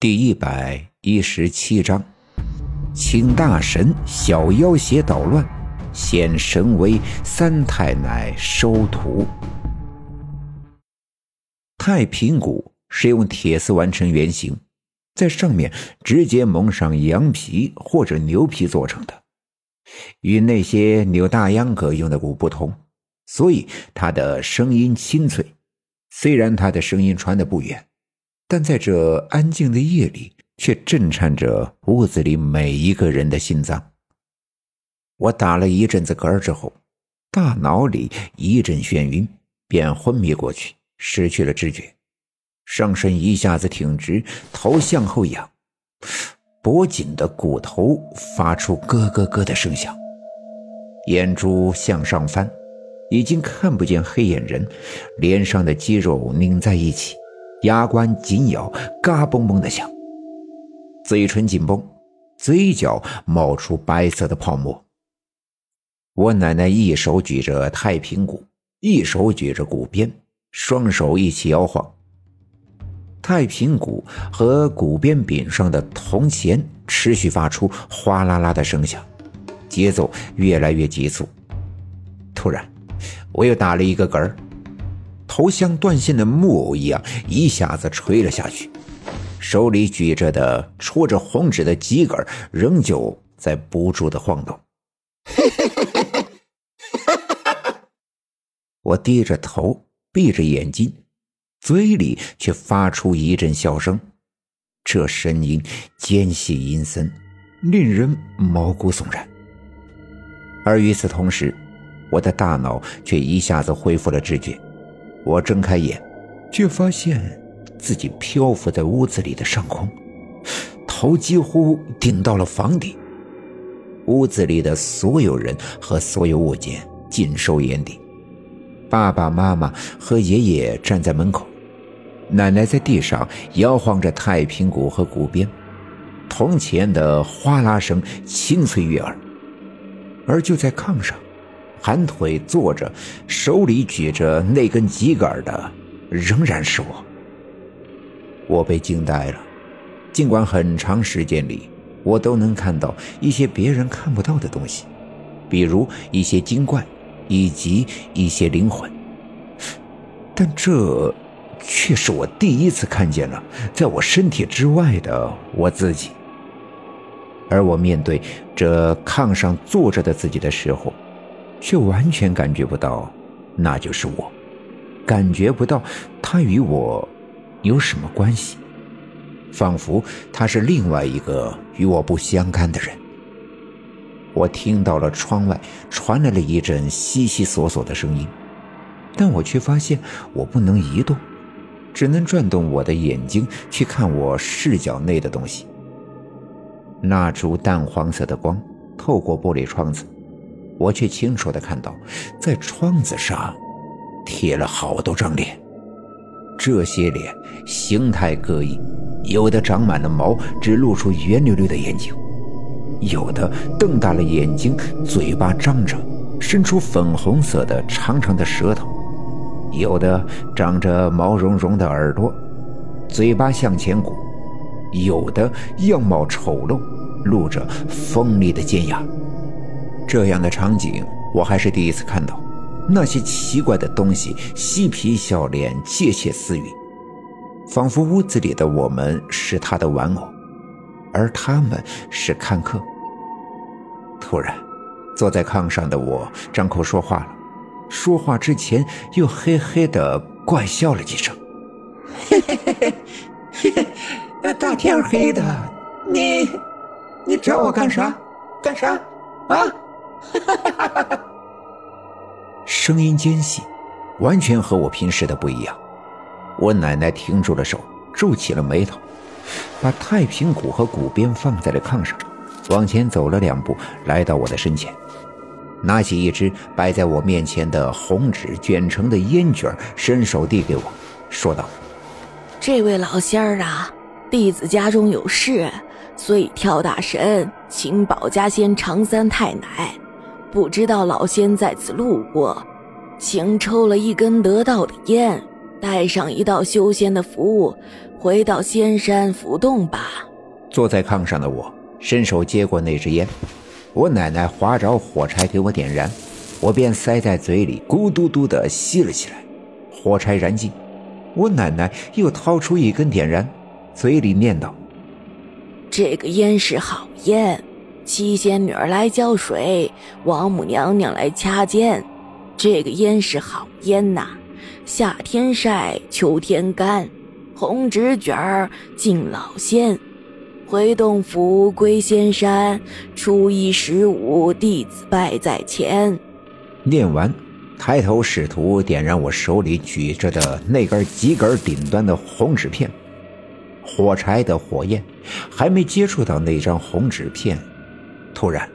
第一百一十七章，请大神小妖邪捣乱，显神威三太奶收徒。太平鼓是用铁丝完成圆形，在上面直接蒙上羊皮或者牛皮做成的，与那些扭大秧歌用的鼓不同，所以它的声音清脆。虽然它的声音传得不远。但在这安静的夜里，却震颤着屋子里每一个人的心脏。我打了一阵子嗝之后，大脑里一阵眩晕，便昏迷过去，失去了知觉。上身一下子挺直，头向后仰，脖颈的骨头发出咯咯咯的声响，眼珠向上翻，已经看不见黑眼人，脸上的肌肉拧在一起。牙关紧咬，嘎嘣嘣的响。嘴唇紧绷，嘴角冒出白色的泡沫。我奶奶一手举着太平鼓，一手举着鼓鞭，双手一起摇晃。太平鼓和鼓鞭柄上的铜钱持续发出哗啦啦的声响，节奏越来越急促。突然，我又打了一个嗝儿。头像断线的木偶一样，一下子垂了下去，手里举着的戳着红纸的秸秆仍旧在不住的晃动。我低着头，闭着眼睛，嘴里却发出一阵笑声，这声音尖细阴森，令人毛骨悚然。而与此同时，我的大脑却一下子恢复了知觉。我睁开眼，却发现自己漂浮在屋子里的上空，头几乎顶到了房顶。屋子里的所有人和所有物件尽收眼底。爸爸妈妈和爷爷站在门口，奶奶在地上摇晃着太平鼓和鼓鞭，铜钱的哗啦声清脆悦耳。而就在炕上。盘腿坐着，手里举着那根秸秆的，仍然是我。我被惊呆了。尽管很长时间里，我都能看到一些别人看不到的东西，比如一些精怪，以及一些灵魂，但这却是我第一次看见了在我身体之外的我自己。而我面对这炕上坐着的自己的时候，却完全感觉不到，那就是我，感觉不到他与我有什么关系，仿佛他是另外一个与我不相干的人。我听到了窗外传来了一阵悉悉索索的声音，但我却发现我不能移动，只能转动我的眼睛去看我视角内的东西。那株淡黄色的光透过玻璃窗子。我却清楚的看到，在窗子上贴了好多张脸。这些脸形态各异，有的长满了毛，只露出圆溜溜的眼睛；有的瞪大了眼睛，嘴巴张着，伸出粉红色的长长的舌头；有的长着毛茸茸的耳朵，嘴巴向前鼓；有的样貌丑陋，露着锋利的尖牙。这样的场景我还是第一次看到，那些奇怪的东西嬉皮笑脸、窃窃私语，仿佛屋子里的我们是他的玩偶，而他们是看客。突然，坐在炕上的我张口说话了，说话之前又嘿嘿的怪笑了几声。嘿嘿嘿嘿嘿嘿，大天黑的，你你找我干啥？干啥？啊？哈哈哈哈哈声音尖细，完全和我平时的不一样。我奶奶停住了手，皱起了眉头，把太平鼓和鼓鞭放在了炕上，往前走了两步，来到我的身前，拿起一只摆在我面前的红纸卷成的烟卷，伸手递给我，说道：“这位老仙儿啊，弟子家中有事，所以跳大神请保家仙常三太奶。”不知道老仙在此路过，请抽了一根得道的烟，带上一道修仙的符，回到仙山浮动吧。坐在炕上的我伸手接过那支烟，我奶奶划着火柴给我点燃，我便塞在嘴里咕嘟嘟地吸了起来。火柴燃尽，我奶奶又掏出一根点燃，嘴里念叨：“这个烟是好烟，七仙女来浇水，王母娘娘来掐尖。这个烟是好烟呐，夏天晒，秋天干，红纸卷儿敬老仙。回洞府归仙山，初一十五弟子拜在前。”念完，抬头试图点燃我手里举着的那根几根顶端的红纸片。火柴的火焰还没接触到那张红纸片，突然，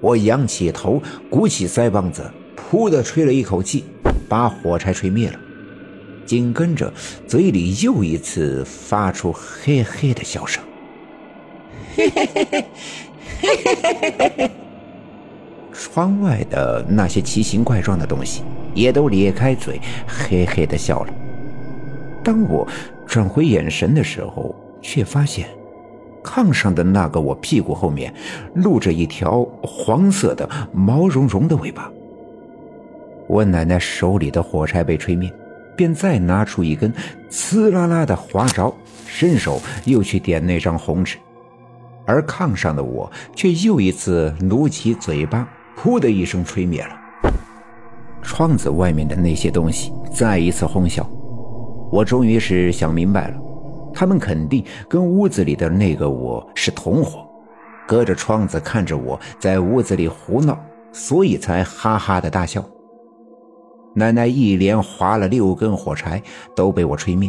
我仰起头，鼓起腮帮子，噗的吹了一口气，把火柴吹灭了。紧跟着，嘴里又一次发出嘿嘿的笑声。嘿嘿嘿嘿，嘿嘿嘿嘿嘿。窗外的那些奇形怪状的东西也都咧开嘴，嘿嘿的笑了。当我转回眼神的时候，却发现炕上的那个我屁股后面露着一条黄色的毛茸茸的尾巴。我奶奶手里的火柴被吹灭，便再拿出一根呲啦啦的划着，伸手又去点那张红纸，而炕上的我却又一次努起嘴巴，噗的一声吹灭了。窗子外面的那些东西再一次哄笑。我终于是想明白了，他们肯定跟屋子里的那个我是同伙，隔着窗子看着我在屋子里胡闹，所以才哈哈的大笑。奶奶一连划了六根火柴，都被我吹灭，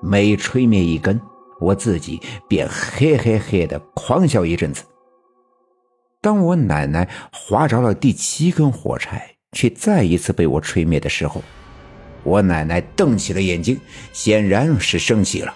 每吹灭一根，我自己便嘿嘿嘿的狂笑一阵子。当我奶奶划着了第七根火柴，却再一次被我吹灭的时候。我奶奶瞪起了眼睛，显然是生气了。